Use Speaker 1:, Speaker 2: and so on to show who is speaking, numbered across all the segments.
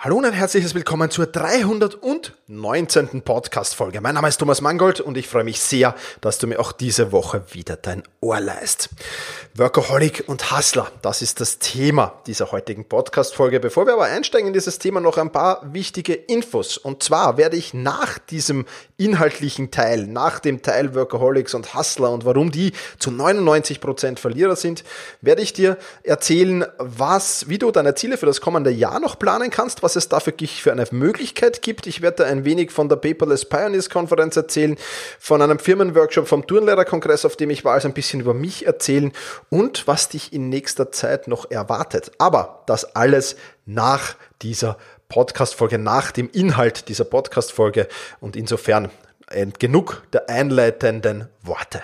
Speaker 1: Hallo und ein herzliches Willkommen zur 319. Podcast-Folge. Mein Name ist Thomas Mangold und ich freue mich sehr, dass du mir auch diese Woche wieder dein Ohr leist. Workaholic und Hustler, das ist das Thema dieser heutigen Podcast-Folge. Bevor wir aber einsteigen in dieses Thema, noch ein paar wichtige Infos. Und zwar werde ich nach diesem inhaltlichen Teil, nach dem Teil Workaholics und Hustler und warum die zu 99 Prozent Verlierer sind, werde ich dir erzählen, was, wie du deine Ziele für das kommende Jahr noch planen kannst, was es dafür für eine Möglichkeit gibt. Ich werde da ein wenig von der Paperless Pioneers Konferenz erzählen, von einem Firmenworkshop vom Turnlehrerkongress, auf dem ich war, also ein bisschen über mich erzählen und was dich in nächster Zeit noch erwartet. Aber das alles nach dieser Podcast-Folge, nach dem Inhalt dieser Podcast-Folge und insofern äh, genug der einleitenden Worte.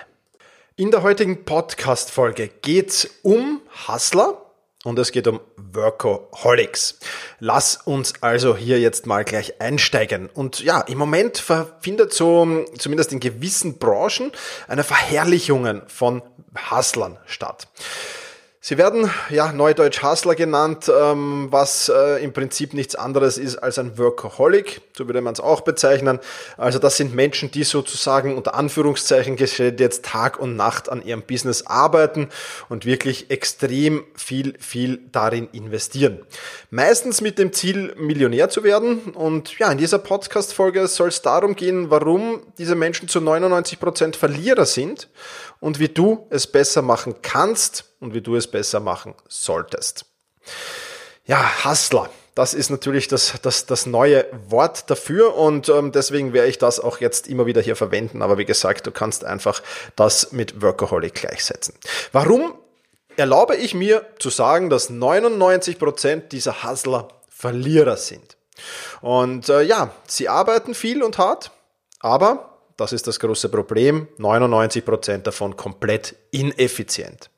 Speaker 1: In der heutigen Podcast-Folge geht es um Hustler, und es geht um Workaholics. Lass uns also hier jetzt mal gleich einsteigen. Und ja, im Moment findet so, zumindest in gewissen Branchen, eine Verherrlichung von Hustlern statt. Sie werden ja neudeutsch Hustler genannt, ähm, was äh, im Prinzip nichts anderes ist als ein Workaholic, so würde man es auch bezeichnen. Also das sind Menschen, die sozusagen unter Anführungszeichen gestellt jetzt Tag und Nacht an ihrem Business arbeiten und wirklich extrem viel, viel darin investieren. Meistens mit dem Ziel, Millionär zu werden. Und ja, in dieser Podcast-Folge soll es darum gehen, warum diese Menschen zu 99 Prozent Verlierer sind und wie du es besser machen kannst und wie du es besser machen solltest. Ja, Hustler. Das ist natürlich das, das, das neue Wort dafür und ähm, deswegen werde ich das auch jetzt immer wieder hier verwenden. Aber wie gesagt, du kannst einfach das mit Workaholic gleichsetzen. Warum erlaube ich mir zu sagen, dass 99 Prozent dieser Hustler Verlierer sind? Und äh, ja, sie arbeiten viel und hart, aber das ist das große Problem. 99% davon komplett ineffizient.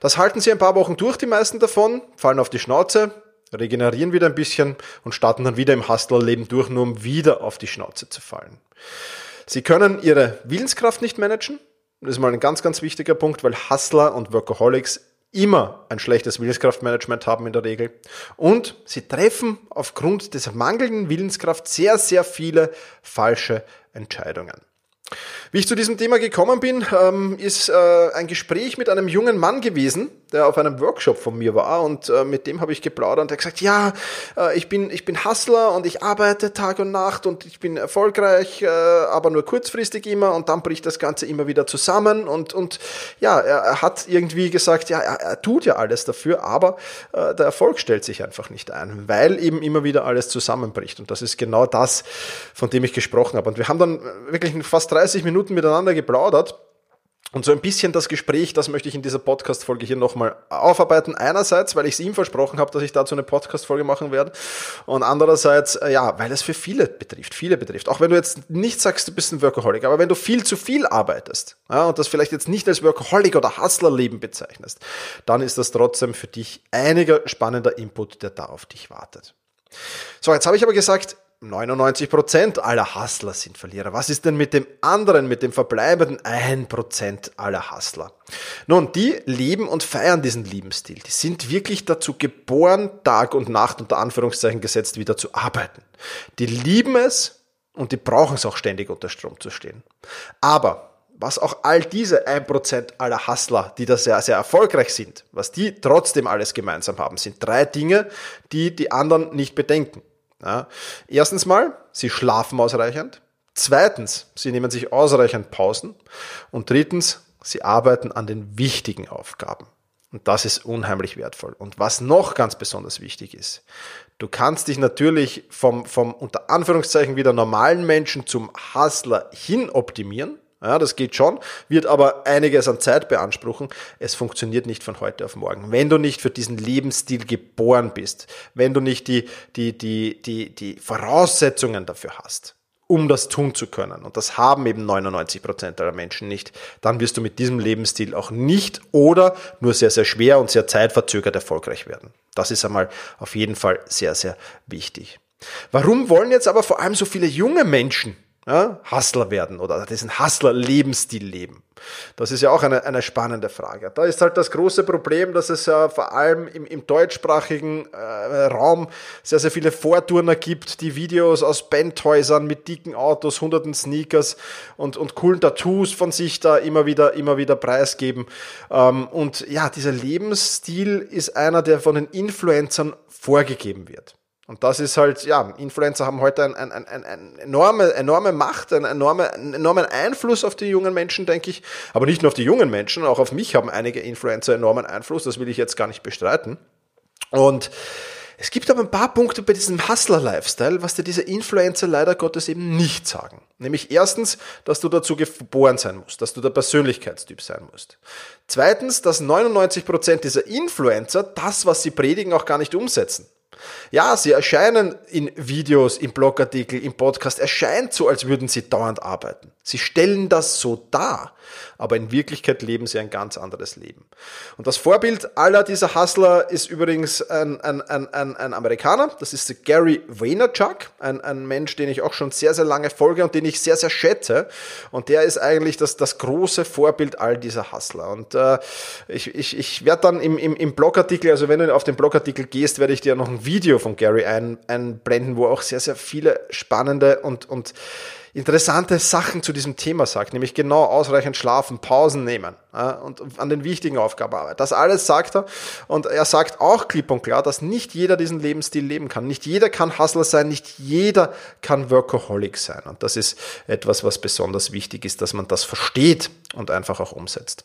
Speaker 1: Das halten sie ein paar Wochen durch, die meisten davon, fallen auf die Schnauze, regenerieren wieder ein bisschen und starten dann wieder im Hustler-Leben durch, nur um wieder auf die Schnauze zu fallen. Sie können ihre Willenskraft nicht managen. Das ist mal ein ganz, ganz wichtiger Punkt, weil Hustler und Workaholics immer ein schlechtes Willenskraftmanagement haben in der Regel. Und sie treffen aufgrund dieser mangelnden Willenskraft sehr, sehr viele falsche Entscheidungen. Wie ich zu diesem Thema gekommen bin, ähm, ist äh, ein Gespräch mit einem jungen Mann gewesen, der auf einem Workshop von mir war. Und äh, mit dem habe ich geplaudert und er hat gesagt, ja, äh, ich bin ich bin Hustler und ich arbeite Tag und Nacht und ich bin erfolgreich, aber nur kurzfristig immer. Und dann bricht das Ganze immer wieder zusammen. Und und ja, er, hat irgendwie gesagt, ja, er, er, tut ja alles dafür, aber der Erfolg stellt sich einfach nicht ein, weil eben immer wieder alles zusammenbricht. Und das ist genau das, von dem ich gesprochen habe. Und wir haben dann wirklich fast 30 Minuten miteinander geplaudert. Und so ein bisschen das Gespräch, das möchte ich in dieser Podcast-Folge hier nochmal aufarbeiten. Einerseits, weil ich es ihm versprochen habe, dass ich dazu eine Podcast-Folge machen werde. Und andererseits, äh, ja, weil es für viele betrifft, viele betrifft. Auch wenn du jetzt nicht sagst, du bist ein Workaholic, aber wenn du viel zu viel arbeitest ja, und das vielleicht jetzt nicht als Workaholic oder Hustler-Leben bezeichnest, dann ist das trotzdem für dich einiger spannender Input, der da auf dich wartet. So, jetzt habe ich aber gesagt, 99% aller Hustler sind Verlierer. Was ist denn mit dem anderen, mit dem verbleibenden 1% aller Hustler? Nun, die leben und feiern diesen Lebensstil. Die sind wirklich dazu geboren, Tag und Nacht unter Anführungszeichen gesetzt wieder zu arbeiten. Die lieben es und die brauchen es auch ständig unter Strom zu stehen. Aber was auch all diese 1% aller Hustler, die da sehr, sehr erfolgreich sind, was die trotzdem alles gemeinsam haben, sind drei Dinge, die die anderen nicht bedenken. Ja. Erstens mal, sie schlafen ausreichend. Zweitens, sie nehmen sich ausreichend Pausen. Und drittens, sie arbeiten an den wichtigen Aufgaben. Und das ist unheimlich wertvoll. Und was noch ganz besonders wichtig ist, du kannst dich natürlich vom, vom unter Anführungszeichen wieder normalen Menschen zum Hustler hin optimieren. Ja, das geht schon, wird aber einiges an Zeit beanspruchen. Es funktioniert nicht von heute auf morgen. Wenn du nicht für diesen Lebensstil geboren bist, wenn du nicht die, die, die, die, die Voraussetzungen dafür hast, um das tun zu können, und das haben eben 99 Prozent aller Menschen nicht, dann wirst du mit diesem Lebensstil auch nicht oder nur sehr, sehr schwer und sehr zeitverzögert erfolgreich werden. Das ist einmal auf jeden Fall sehr, sehr wichtig. Warum wollen jetzt aber vor allem so viele junge Menschen ja, Hustler werden oder diesen Hustler-Lebensstil leben? Das ist ja auch eine, eine spannende Frage. Da ist halt das große Problem, dass es ja vor allem im, im deutschsprachigen äh, Raum sehr, sehr viele Vorturner gibt, die Videos aus Bandhäusern mit dicken Autos, hunderten Sneakers und, und coolen Tattoos von sich da immer wieder, immer wieder preisgeben. Ähm, und ja, dieser Lebensstil ist einer, der von den Influencern vorgegeben wird. Und das ist halt, ja, Influencer haben heute eine ein, ein, ein enorme, enorme Macht, einen, enorme, einen enormen Einfluss auf die jungen Menschen, denke ich. Aber nicht nur auf die jungen Menschen, auch auf mich haben einige Influencer enormen Einfluss, das will ich jetzt gar nicht bestreiten. Und es gibt aber ein paar Punkte bei diesem Hustler-Lifestyle, was dir diese Influencer leider Gottes eben nicht sagen. Nämlich erstens, dass du dazu geboren sein musst, dass du der Persönlichkeitstyp sein musst. Zweitens, dass 99 Prozent dieser Influencer das, was sie predigen, auch gar nicht umsetzen. Ja, sie erscheinen in Videos, in Blogartikeln, im Podcast, erscheint so, als würden sie dauernd arbeiten. Sie stellen das so dar, aber in Wirklichkeit leben sie ein ganz anderes Leben. Und das Vorbild aller dieser Hustler ist übrigens ein, ein, ein, ein, ein Amerikaner, das ist Gary Vaynerchuk, ein, ein Mensch, den ich auch schon sehr, sehr lange folge und den ich sehr, sehr schätze. Und der ist eigentlich das, das große Vorbild all dieser Hustler. Und äh, ich, ich, ich werde dann im, im, im Blogartikel, also wenn du auf den Blogartikel gehst, werde ich dir noch ein Video von Gary ein, einblenden, wo auch sehr, sehr viele spannende und, und interessante Sachen zu diesem Thema sagt, nämlich genau ausreichend schlafen, Pausen nehmen ja, und an den wichtigen Aufgaben arbeiten. Das alles sagt er und er sagt auch klipp und klar, dass nicht jeder diesen Lebensstil leben kann. Nicht jeder kann Hustler sein, nicht jeder kann Workaholic sein. Und das ist etwas, was besonders wichtig ist, dass man das versteht und einfach auch umsetzt.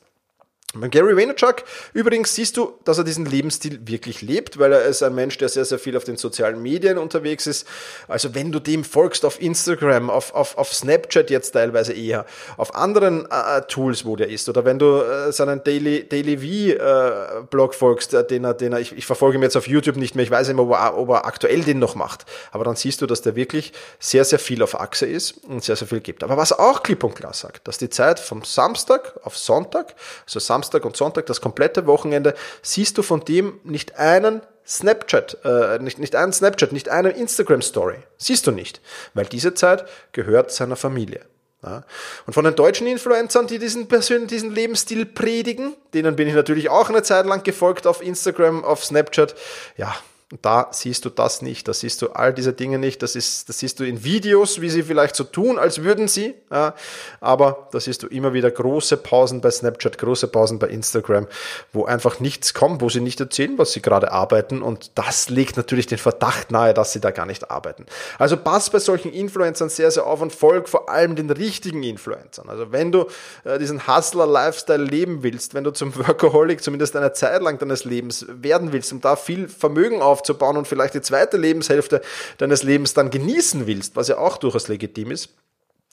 Speaker 1: Bei Gary Vaynerchuk übrigens siehst du, dass er diesen Lebensstil wirklich lebt, weil er ist ein Mensch, der sehr, sehr viel auf den sozialen Medien unterwegs ist. Also wenn du dem folgst auf Instagram, auf, auf, auf Snapchat jetzt teilweise eher, auf anderen äh, Tools, wo der ist, oder wenn du äh, seinen Daily, Daily V-Blog äh, folgst, äh, den er, den er, ich, ich verfolge ihn jetzt auf YouTube nicht mehr, ich weiß nicht mehr, ob er, ob er aktuell den noch macht, aber dann siehst du, dass der wirklich sehr, sehr viel auf Achse ist und sehr, sehr viel gibt. Aber was er auch klipp und klar sagt, dass die Zeit vom Samstag auf Sonntag, also Samstag Samstag und Sonntag, das komplette Wochenende, siehst du von dem nicht einen Snapchat, äh, nicht, nicht einen Snapchat, nicht eine Instagram-Story. Siehst du nicht, weil diese Zeit gehört seiner Familie. Ja. Und von den deutschen Influencern, die diesen, Persön diesen Lebensstil predigen, denen bin ich natürlich auch eine Zeit lang gefolgt auf Instagram, auf Snapchat. Ja, Und da siehst du das nicht, da siehst du all diese Dinge nicht, das, ist, das siehst du in Videos, wie sie vielleicht so tun, als würden sie, ja, aber da siehst du immer wieder große Pausen bei Snapchat, große Pausen bei Instagram, wo einfach nichts kommt, wo sie nicht erzählen, was sie gerade arbeiten und das legt natürlich den Verdacht nahe, dass sie da gar nicht arbeiten. Also pass bei solchen Influencern sehr, sehr auf und folg vor allem den richtigen Influencern. Also wenn du äh, diesen Hustler-Lifestyle leben willst, wenn du zum Workaholic zumindest eine Zeit lang deines Lebens werden willst und da viel Vermögen auf aufzubauen und vielleicht die zweite Lebenshälfte deines Lebens dann genießen willst, was ja auch durchaus legitim ist,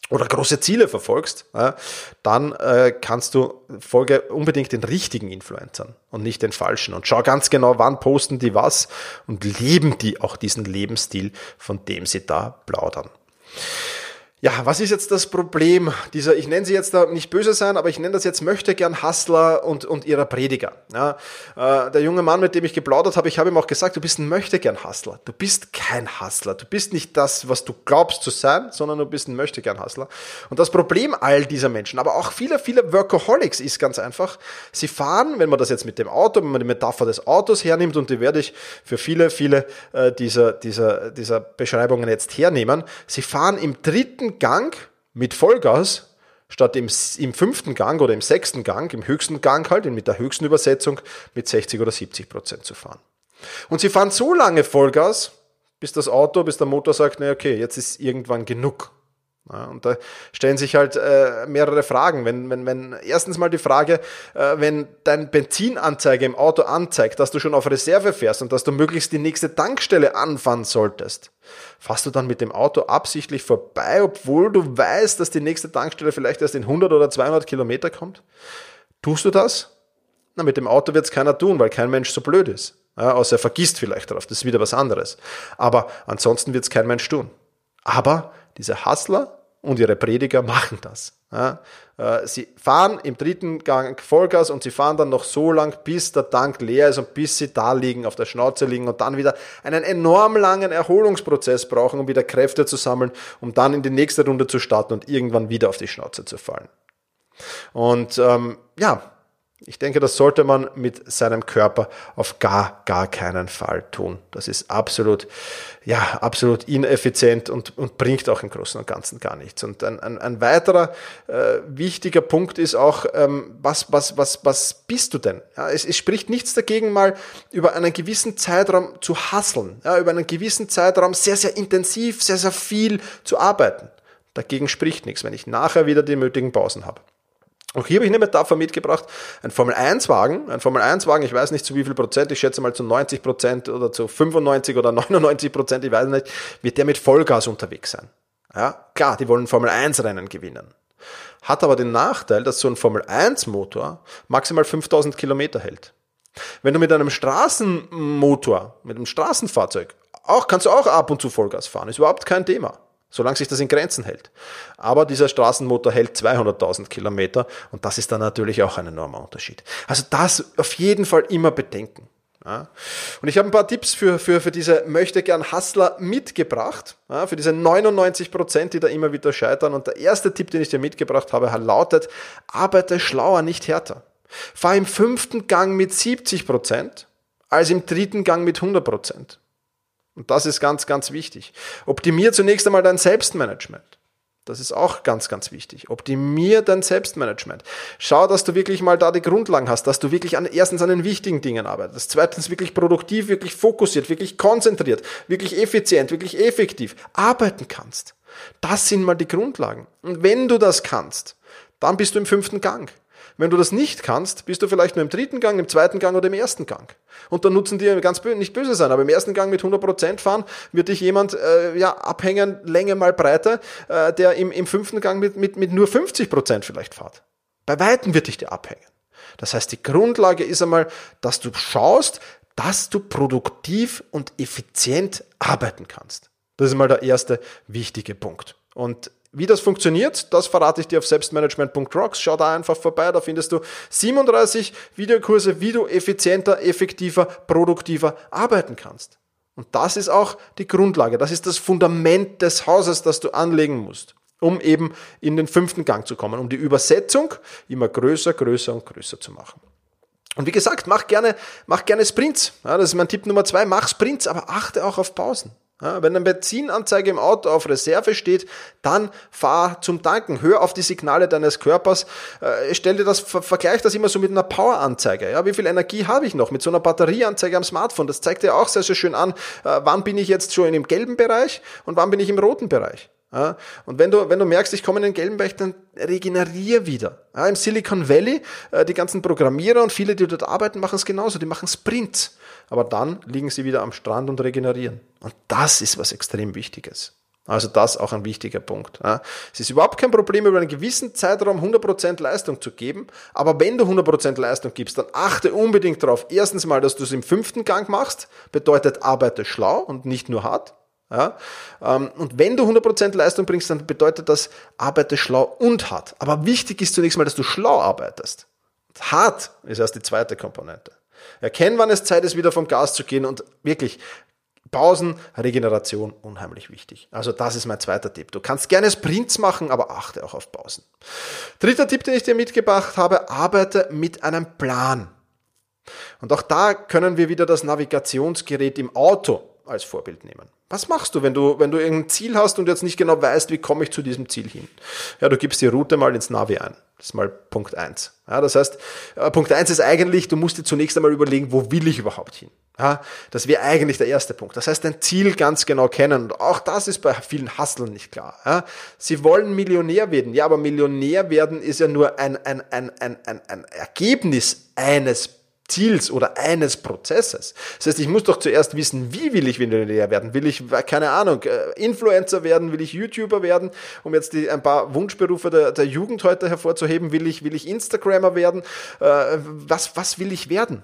Speaker 1: oder große Ziele verfolgst, dann äh, kannst du folge unbedingt den richtigen Influencern und nicht den falschen. Und schau ganz genau, wann posten die was und leben die auch diesen Lebensstil, von dem sie da plaudern. Ja, was ist jetzt das Problem dieser, ich nenne sie jetzt da nicht böse sein, aber ich nenne das jetzt möchte gern Hustler und, und ihrer Prediger. Ja, äh, der junge Mann, mit dem ich geplaudert habe, ich habe ihm auch gesagt, du bist ein möchte gern Hustler. Du bist kein Hustler. Du bist nicht das, was du glaubst zu sein, sondern du bist ein möchte gern Hustler. Und das Problem all dieser Menschen, aber auch viele, viele Workaholics ist ganz einfach, sie fahren, wenn man das jetzt mit dem Auto, wenn man die Metapher des Autos hernimmt, und die werde ich für viele, viele äh, dieser, dieser, dieser Beschreibungen jetzt hernehmen, sie fahren im dritten Gang mit Vollgas statt im, im fünften Gang oder im sechsten Gang, im höchsten Gang halt, mit der höchsten Übersetzung, mit 60 oder 70 Prozent zu fahren. Und sie fahren so lange Vollgas, bis das Auto, bis der Motor sagt, na okay, jetzt ist irgendwann genug. Ja, und da stellen sich halt äh, mehrere Fragen. Wenn, wenn, wenn erstens mal die Frage, äh, wenn dein Benzinanzeige im Auto anzeigt, dass du schon auf Reserve fährst und dass du möglichst die nächste Tankstelle anfahren solltest, fährst du dann mit dem Auto absichtlich vorbei, obwohl du weißt, dass die nächste Tankstelle vielleicht erst in 100 oder 200 Kilometer kommt? Tust du das? Na, mit dem Auto wird es keiner tun, weil kein Mensch so blöd ist. Ja, außer er vergisst vielleicht darauf, das ist wieder was anderes. Aber ansonsten wird es kein Mensch tun. Aber diese Hustler und ihre Prediger machen das. Ja, äh, sie fahren im dritten Gang Vollgas und sie fahren dann noch so lang, bis der Tank leer ist und bis sie da liegen, auf der Schnauze liegen und dann wieder einen enorm langen Erholungsprozess brauchen, um wieder Kräfte zu sammeln, um dann in die nächste Runde zu starten und irgendwann wieder auf die Schnauze zu fallen. Und ähm, ja, ich denke, das sollte man mit seinem Körper auf gar, gar keinen Fall tun. Das ist absolut, ja, absolut ineffizient und, und bringt auch im Großen und Ganzen gar nichts. Und ein, ein, ein weiterer äh, wichtiger Punkt ist auch, ähm, was, was, was, was bist du denn? Ja, es, es spricht nichts dagegen, mal über einen gewissen Zeitraum zu hasseln, ja, über einen gewissen Zeitraum sehr, sehr intensiv, sehr, sehr viel zu arbeiten. Dagegen spricht nichts, wenn ich nachher wieder die nötigen Pausen habe. Auch hier habe ich eine Metapher mitgebracht. Ein Formel-1-Wagen, ein Formel-1-Wagen, ich weiß nicht zu wie viel Prozent, ich schätze mal zu 90 Prozent oder zu 95 oder 99 Prozent, ich weiß nicht, wird der mit Vollgas unterwegs sein. Ja, klar, die wollen Formel-1-Rennen gewinnen. Hat aber den Nachteil, dass so ein Formel-1-Motor maximal 5000 Kilometer hält. Wenn du mit einem Straßenmotor, mit einem Straßenfahrzeug, auch, kannst du auch ab und zu Vollgas fahren, ist überhaupt kein Thema solange sich das in Grenzen hält. Aber dieser Straßenmotor hält 200.000 Kilometer und das ist dann natürlich auch ein enormer Unterschied. Also das auf jeden Fall immer bedenken. Ja. Und ich habe ein paar Tipps für, für, für diese möchte gern Hustler mitgebracht, ja, für diese 99 Prozent, die da immer wieder scheitern. Und der erste Tipp, den ich dir mitgebracht habe, lautet, arbeite schlauer, nicht härter. Fahr im fünften Gang mit 70 Prozent als im dritten Gang mit 100 Prozent. Und das ist ganz, ganz wichtig. Optimier zunächst einmal dein Selbstmanagement. Das ist auch ganz, ganz wichtig. Optimier dein Selbstmanagement. Schau, dass du wirklich mal da die Grundlagen hast, dass du wirklich an, erstens an den wichtigen Dingen arbeitest, zweitens wirklich produktiv, wirklich fokussiert, wirklich konzentriert, wirklich effizient, wirklich effektiv arbeiten kannst. Das sind mal die Grundlagen. Und wenn du das kannst, dann bist du im fünften Gang. Wenn du das nicht kannst, bist du vielleicht nur im dritten Gang, im zweiten Gang oder im ersten Gang. Und dann nutzen die ganz bö nicht böse sein, aber im ersten Gang mit 100% fahren, wird dich jemand äh, ja, abhängen, Länge mal Breite, äh, der im, im fünften Gang mit, mit, mit nur 50% vielleicht fährt. Bei Weitem wird dich der abhängen. Das heißt, die Grundlage ist einmal, dass du schaust, dass du produktiv und effizient arbeiten kannst. Das ist mal der erste wichtige Punkt. Und wie das funktioniert, das verrate ich dir auf selbstmanagement.rocks. Schau da einfach vorbei, da findest du 37 Videokurse, wie du effizienter, effektiver, produktiver arbeiten kannst. Und das ist auch die Grundlage, das ist das Fundament des Hauses, das du anlegen musst, um eben in den fünften Gang zu kommen, um die Übersetzung immer größer, größer und größer zu machen. Und wie gesagt, mach gerne, mach gerne Sprints. Ja, das ist mein Tipp Nummer zwei. Mach Sprints, aber achte auch auf Pausen. Ja, wenn eine Benzinanzeige im Auto auf Reserve steht, dann fahr zum Tanken. Hör auf die Signale deines Körpers. Äh, stell dir das, ver vergleich das immer so mit einer Poweranzeige. Ja, wie viel Energie habe ich noch? Mit so einer Batterieanzeige am Smartphone. Das zeigt dir auch sehr, sehr schön an, äh, wann bin ich jetzt schon im gelben Bereich und wann bin ich im roten Bereich. Ja, und wenn du, wenn du merkst, ich komme in den gelben Bereich, dann regenerier wieder. Ja, Im Silicon Valley, äh, die ganzen Programmierer und viele, die dort arbeiten, machen es genauso. Die machen Sprints. Aber dann liegen sie wieder am Strand und regenerieren. Und das ist was extrem Wichtiges. Also das auch ein wichtiger Punkt. Ja. Es ist überhaupt kein Problem, über einen gewissen Zeitraum 100% Leistung zu geben. Aber wenn du 100% Leistung gibst, dann achte unbedingt darauf. Erstens mal, dass du es im fünften Gang machst. Bedeutet, arbeite schlau und nicht nur hart. Ja? Ähm, und wenn du 100% Leistung bringst, dann bedeutet das, arbeite schlau und hart. Aber wichtig ist zunächst mal, dass du schlau arbeitest. Hart ist erst die zweite Komponente. Erkennen, wann es Zeit ist, wieder vom Gas zu gehen und wirklich Pausen, Regeneration, unheimlich wichtig. Also das ist mein zweiter Tipp. Du kannst gerne Sprints machen, aber achte auch auf Pausen. Dritter Tipp, den ich dir mitgebracht habe, arbeite mit einem Plan. Und auch da können wir wieder das Navigationsgerät im Auto als Vorbild nehmen. Was machst du, wenn du, wenn du irgendein Ziel hast und jetzt nicht genau weißt, wie komme ich zu diesem Ziel hin? Ja, du gibst die Route mal ins Navi ein. Das ist mal Punkt eins. Ja, das heißt, äh, Punkt eins ist eigentlich, du musst dir zunächst einmal überlegen, wo will ich überhaupt hin? Ja, das wäre eigentlich der erste Punkt. Das heißt, dein Ziel ganz genau kennen. Und auch das ist bei vielen Hustlern nicht klar. Ja, sie wollen Millionär werden. Ja, aber Millionär werden ist ja nur ein, ein, ein, ein, ein, ein Ergebnis eines Ziels oder eines Prozesses. Das heißt, ich muss doch zuerst wissen, wie will ich Millionär werden? Will ich, keine Ahnung, äh, Influencer werden? Will ich YouTuber werden? Um jetzt die, ein paar Wunschberufe der, der Jugend heute hervorzuheben, will ich, will ich Instagrammer werden? Äh, was, was will ich werden?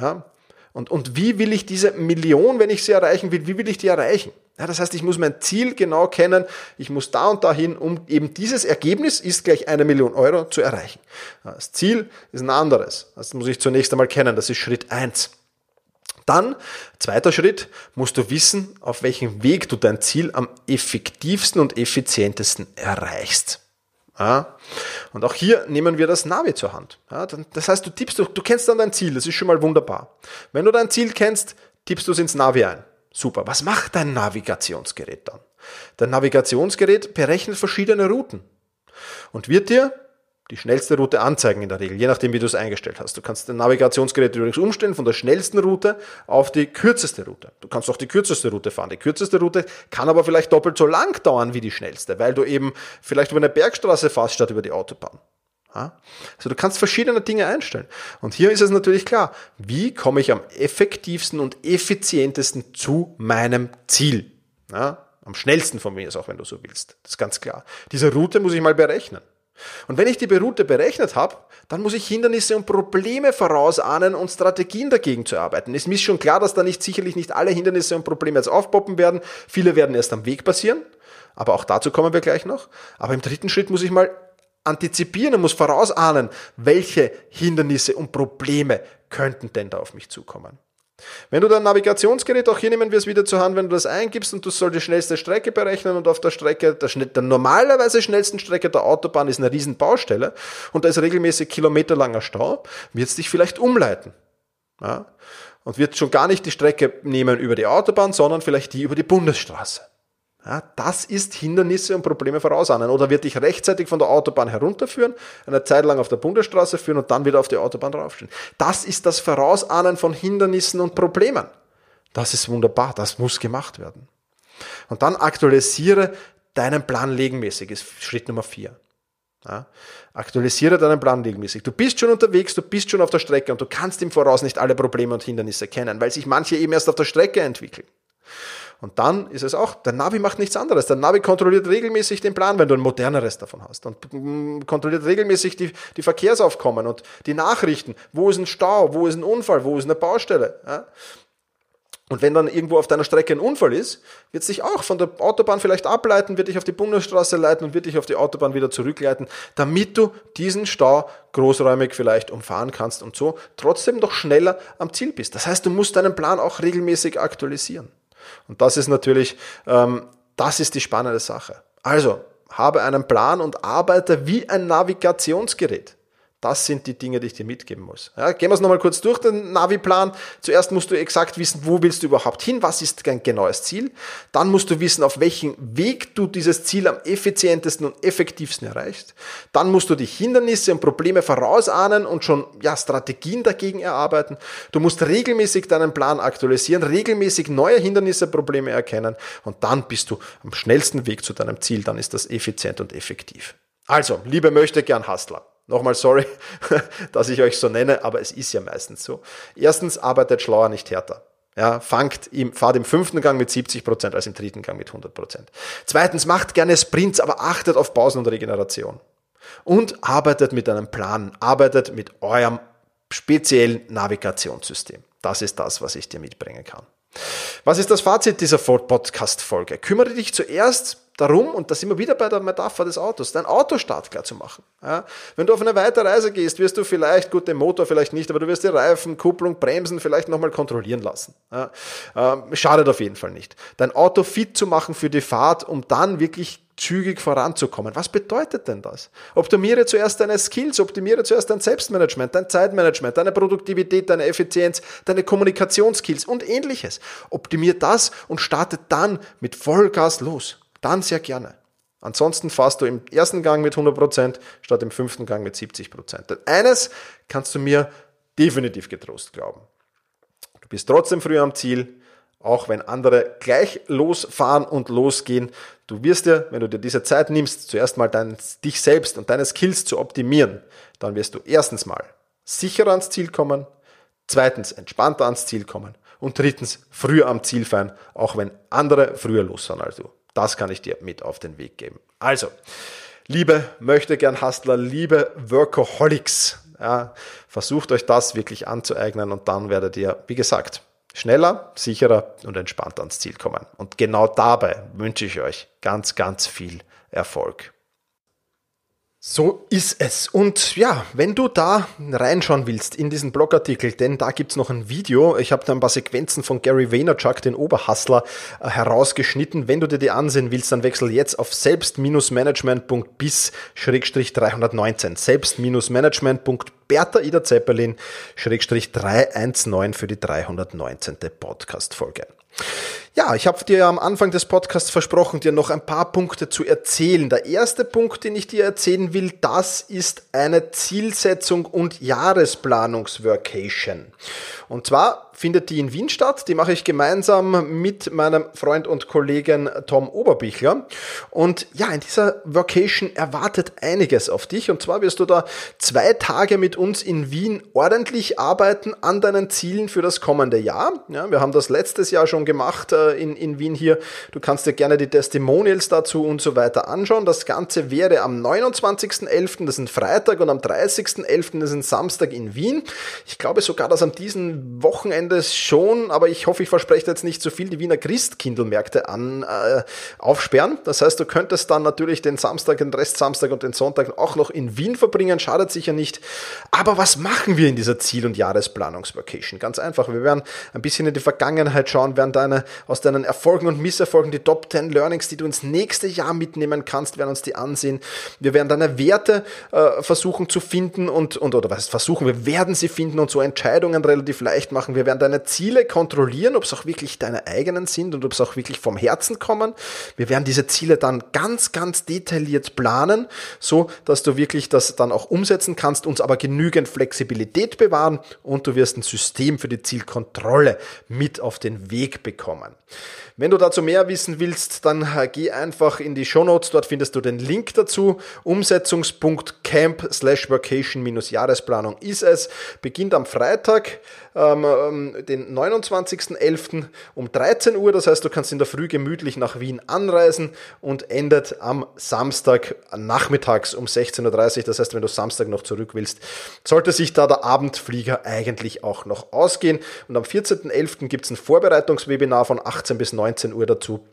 Speaker 1: Ja? Und, und wie will ich diese Million, wenn ich sie erreichen will, wie will ich die erreichen? Ja, das heißt, ich muss mein Ziel genau kennen. Ich muss da und dahin, um eben dieses Ergebnis ist gleich eine Million Euro zu erreichen. Das Ziel ist ein anderes. Das muss ich zunächst einmal kennen. Das ist Schritt eins. Dann, zweiter Schritt, musst du wissen, auf welchem Weg du dein Ziel am effektivsten und effizientesten erreichst. Ja. Und auch hier nehmen wir das Navi zur Hand. Ja, das heißt, du tippst, du, du kennst dann dein Ziel, das ist schon mal wunderbar. Wenn du dein Ziel kennst, tippst du es ins Navi ein. Super. Was macht dein Navigationsgerät dann? Dein Navigationsgerät berechnet verschiedene Routen und wird dir die schnellste Route anzeigen in der Regel, je nachdem, wie du es eingestellt hast. Du kannst dein Navigationsgerät übrigens umstellen von der schnellsten Route auf die kürzeste Route. Du kannst auch die kürzeste Route fahren. Die kürzeste Route kann aber vielleicht doppelt so lang dauern wie die schnellste, weil du eben vielleicht über eine Bergstraße fährst statt über die Autobahn. Also du kannst verschiedene Dinge einstellen. Und hier ist es natürlich klar, wie komme ich am effektivsten und effizientesten zu meinem Ziel? Ja, am schnellsten von mir ist auch, wenn du so willst. Das ist ganz klar. Diese Route muss ich mal berechnen. Und wenn ich die Route berechnet habe, dann muss ich Hindernisse und Probleme vorausahnen und Strategien dagegen zu arbeiten. Ist mir schon klar, dass da nicht sicherlich nicht alle Hindernisse und Probleme jetzt aufpoppen werden. Viele werden erst am Weg passieren. Aber auch dazu kommen wir gleich noch. Aber im dritten Schritt muss ich mal antizipieren und muss vorausahnen, welche Hindernisse und Probleme könnten denn da auf mich zukommen. Wenn du dein Navigationsgerät, auch hier nehmen wir es wieder zur Hand, wenn du das eingibst und du sollst die schnellste Strecke berechnen und auf der Strecke, der, der normalerweise schnellsten Strecke der Autobahn ist eine riesen Baustelle und da ist regelmäßig kilometerlanger Stau, wird es dich vielleicht umleiten. Ja? Und wird schon gar nicht die Strecke nehmen über die Autobahn, sondern vielleicht die über die Bundesstraße. Ja, das ist Hindernisse und Probleme vorausahnen. Oder wird dich rechtzeitig von der Autobahn herunterführen, eine Zeit lang auf der Bundesstraße führen und dann wieder auf die Autobahn draufstehen. Das ist das Vorausahnen von Hindernissen und Problemen. Das ist wunderbar, das muss gemacht werden. Und dann aktualisiere deinen Plan regelmäßig, ist Schritt Nummer vier. Ja, aktualisiere deinen Plan regelmäßig. Du bist schon unterwegs, du bist schon auf der Strecke und du kannst im Voraus nicht alle Probleme und Hindernisse kennen, weil sich manche eben erst auf der Strecke entwickeln. Und dann ist es auch, der Navi macht nichts anderes. Der Navi kontrolliert regelmäßig den Plan, wenn du ein moderneres davon hast. Und mm, kontrolliert regelmäßig die, die Verkehrsaufkommen und die Nachrichten. Wo ist ein Stau? Wo ist ein Unfall? Wo ist eine Baustelle? Ja? Und wenn dann irgendwo auf deiner Strecke ein Unfall ist, wird sich auch von der Autobahn vielleicht ableiten, wird dich auf die Bundesstraße leiten und wird dich auf die Autobahn wieder zurückleiten, damit du diesen Stau großräumig vielleicht umfahren kannst und so trotzdem doch schneller am Ziel bist. Das heißt, du musst deinen Plan auch regelmäßig aktualisieren. Und das ist natürlich, ähm, das ist die spannende Sache. Also, habe einen Plan und arbeite wie ein Navigationsgerät. Das sind die Dinge, die ich dir mitgeben muss. Ja, gehen wir es nochmal kurz durch, den Navi-Plan. Zuerst musst du exakt wissen, wo willst du überhaupt hin, was ist dein genaues Ziel. Dann musst du wissen, auf welchem Weg du dieses Ziel am effizientesten und effektivsten erreichst. Dann musst du die Hindernisse und Probleme vorausahnen und schon ja, Strategien dagegen erarbeiten. Du musst regelmäßig deinen Plan aktualisieren, regelmäßig neue Hindernisse, Probleme erkennen und dann bist du am schnellsten Weg zu deinem Ziel. Dann ist das effizient und effektiv. Also, liebe möchte gern Hustler. Nochmal sorry, dass ich euch so nenne, aber es ist ja meistens so. Erstens, arbeitet schlauer, nicht härter. Ja, fangt im, fahrt im fünften Gang mit 70 Prozent als im dritten Gang mit 100 Prozent. Zweitens, macht gerne Sprints, aber achtet auf Pausen und Regeneration. Und arbeitet mit einem Plan, arbeitet mit eurem speziellen Navigationssystem. Das ist das, was ich dir mitbringen kann. Was ist das Fazit dieser Podcast-Folge? Kümmere dich zuerst darum, und da sind wir wieder bei der Metapher des Autos, dein Auto startklar zu machen. Ja, wenn du auf eine weite Reise gehst, wirst du vielleicht, gut, den Motor vielleicht nicht, aber du wirst die Reifen, Kupplung, Bremsen vielleicht nochmal kontrollieren lassen. Ja, äh, schadet auf jeden Fall nicht. Dein Auto fit zu machen für die Fahrt, um dann wirklich zügig voranzukommen. Was bedeutet denn das? Optimiere zuerst deine Skills, optimiere zuerst dein Selbstmanagement, dein Zeitmanagement, deine Produktivität, deine Effizienz, deine Kommunikationsskills und ähnliches. Optimiere das und starte dann mit Vollgas los dann sehr gerne. Ansonsten fährst du im ersten Gang mit 100% statt im fünften Gang mit 70%. Denn eines kannst du mir definitiv getrost glauben. Du bist trotzdem früher am Ziel, auch wenn andere gleich losfahren und losgehen. Du wirst dir, wenn du dir diese Zeit nimmst, zuerst mal dein, dich selbst und deine Skills zu optimieren, dann wirst du erstens mal sicherer ans Ziel kommen, zweitens entspannter ans Ziel kommen und drittens früher am Ziel feiern, auch wenn andere früher losfahren als du. Das kann ich dir mit auf den Weg geben. Also, liebe möchte gern Hustler, liebe Workaholics, ja, versucht euch das wirklich anzueignen und dann werdet ihr, wie gesagt, schneller, sicherer und entspannter ans Ziel kommen. Und genau dabei wünsche ich euch ganz, ganz viel Erfolg. So ist es. Und ja, wenn du da reinschauen willst in diesen Blogartikel, denn da gibt's noch ein Video, ich habe da ein paar Sequenzen von Gary Vaynerchuk, den Oberhustler, äh, herausgeschnitten. Wenn du dir die ansehen willst, dann wechsel jetzt auf selbst-management.bis-319. Selbst-management.bertha Ida Zeppelin 319 für die 319. Podcast-Folge. Ja, ich habe dir am Anfang des Podcasts versprochen, dir noch ein paar Punkte zu erzählen. Der erste Punkt, den ich dir erzählen will, das ist eine Zielsetzung und Jahresplanungsworkation. Und zwar findet die in Wien statt. Die mache ich gemeinsam mit meinem Freund und Kollegen Tom Oberbichler. Und ja, in dieser Vacation erwartet einiges auf dich. Und zwar wirst du da zwei Tage mit uns in Wien ordentlich arbeiten an deinen Zielen für das kommende Jahr. Ja, wir haben das letztes Jahr schon gemacht äh, in, in Wien hier. Du kannst dir gerne die Testimonials dazu und so weiter anschauen. Das Ganze wäre am 29.11., das ist ein Freitag, und am 30.11., das ist ein Samstag in Wien. Ich glaube sogar, dass an diesem Wochenende Endes schon, aber ich hoffe, ich verspreche jetzt nicht zu viel, die Wiener Christkindlmärkte an, äh, aufsperren. Das heißt, du könntest dann natürlich den Samstag, den Rest Samstag und den Sonntag auch noch in Wien verbringen, schadet sicher nicht. Aber was machen wir in dieser Ziel- und Jahresplanungsvacation? Ganz einfach, wir werden ein bisschen in die Vergangenheit schauen, werden deine, aus deinen Erfolgen und Misserfolgen die Top 10 Learnings, die du ins nächste Jahr mitnehmen kannst, werden uns die ansehen. Wir werden deine Werte äh, versuchen zu finden und, und oder was versuchen, wir werden sie finden und so Entscheidungen relativ leicht machen. Wir werden deine Ziele kontrollieren, ob es auch wirklich deine eigenen sind und ob es auch wirklich vom Herzen kommen. Wir werden diese Ziele dann ganz, ganz detailliert planen, so dass du wirklich das dann auch umsetzen kannst, uns aber genügend Flexibilität bewahren und du wirst ein System für die Zielkontrolle mit auf den Weg bekommen. Wenn du dazu mehr wissen willst, dann äh, geh einfach in die Show Notes. Dort findest du den Link dazu. Umsetzungspunkt Camp slash Vacation minus Jahresplanung ist es. Beginnt am Freitag, ähm, ähm den 29.11. um 13 Uhr. Das heißt, du kannst in der Früh gemütlich nach Wien anreisen und endet am Samstag nachmittags um 16.30 Uhr. Das heißt, wenn du Samstag noch zurück willst, sollte sich da der Abendflieger eigentlich auch noch ausgehen. Und am 14.11. gibt es ein Vorbereitungswebinar von 18 bis 19 19 Uhr dazu.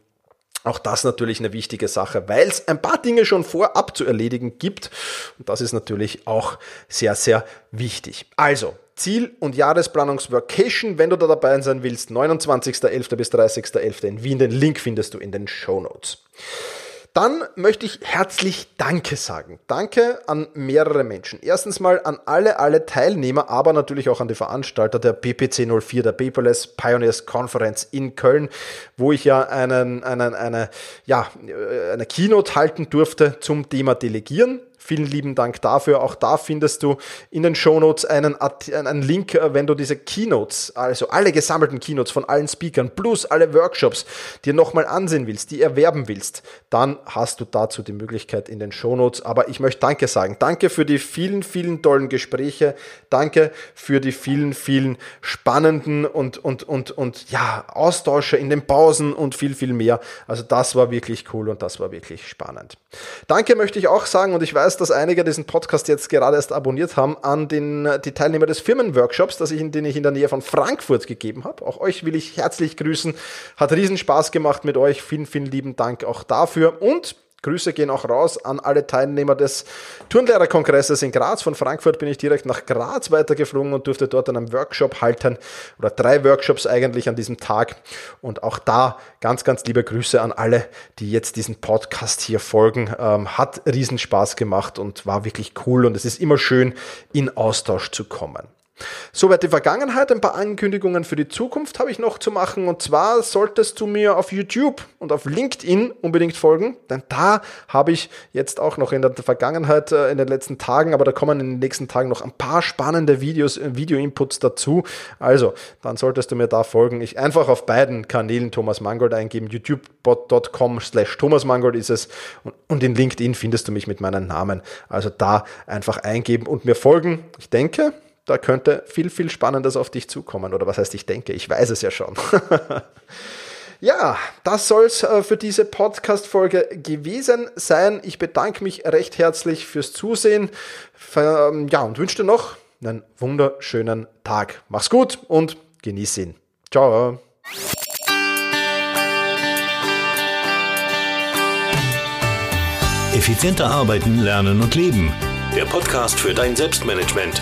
Speaker 1: Auch das natürlich eine wichtige Sache, weil es ein paar Dinge schon vorab zu erledigen gibt. Und das ist natürlich auch sehr, sehr wichtig. Also, Ziel- und Jahresplanungsworkation, wenn du da dabei sein willst, 29.11. bis 30.11. in Wien. Den Link findest du in den Show Notes. Dann möchte ich herzlich Danke sagen. Danke an mehrere Menschen. Erstens mal an alle, alle Teilnehmer, aber natürlich auch an die Veranstalter der PPC 04, der Paperless Pioneers Conference in Köln, wo ich ja einen, einen, eine, ja, eine Keynote halten durfte zum Thema Delegieren. Vielen lieben Dank dafür. Auch da findest du in den Shownotes einen, einen Link, äh, wenn du diese Keynotes, also alle gesammelten Keynotes von allen Speakern plus alle Workshops dir nochmal ansehen willst, die erwerben willst, dann hast du dazu die Möglichkeit in den Shownotes. Aber ich möchte Danke sagen. Danke für die vielen, vielen tollen Gespräche. Danke für die vielen, vielen spannenden und, und, und, und ja, Austausche in den Pausen und viel, viel mehr. Also das war wirklich cool und das war wirklich spannend. Danke möchte ich auch sagen und ich weiß, dass einige diesen Podcast jetzt gerade erst abonniert haben an den, die Teilnehmer des Firmenworkshops, das ich, den ich in der Nähe von Frankfurt gegeben habe. Auch euch will ich herzlich grüßen. Hat riesen Spaß gemacht mit euch. Vielen, vielen lieben Dank auch dafür. Und Grüße gehen auch raus an alle Teilnehmer des Turnlehrerkongresses in Graz. Von Frankfurt bin ich direkt nach Graz weitergeflogen und durfte dort einen Workshop halten oder drei Workshops eigentlich an diesem Tag. Und auch da ganz, ganz liebe Grüße an alle, die jetzt diesen Podcast hier folgen. Ähm, hat riesen Spaß gemacht und war wirklich cool und es ist immer schön, in Austausch zu kommen. Soweit die Vergangenheit. Ein paar Ankündigungen für die Zukunft habe ich noch zu machen. Und zwar solltest du mir auf YouTube und auf LinkedIn unbedingt folgen, denn da habe ich jetzt auch noch in der Vergangenheit, äh, in den letzten Tagen, aber da kommen in den nächsten Tagen noch ein paar spannende Videos, äh, Video-Inputs dazu. Also, dann solltest du mir da folgen. Ich einfach auf beiden Kanälen Thomas Mangold eingeben. youtube.com slash Thomas Mangold ist es. Und in LinkedIn findest du mich mit meinem Namen. Also da einfach eingeben und mir folgen. Ich denke, da könnte viel, viel Spannendes auf dich zukommen. Oder was heißt, ich denke, ich weiß es ja schon. ja, das soll es äh, für diese Podcast-Folge gewesen sein. Ich bedanke mich recht herzlich fürs Zusehen. Ähm, ja, und wünsche dir noch einen wunderschönen Tag. Mach's gut und genieß ihn. Ciao.
Speaker 2: Effizienter arbeiten, lernen und leben. Der Podcast für dein Selbstmanagement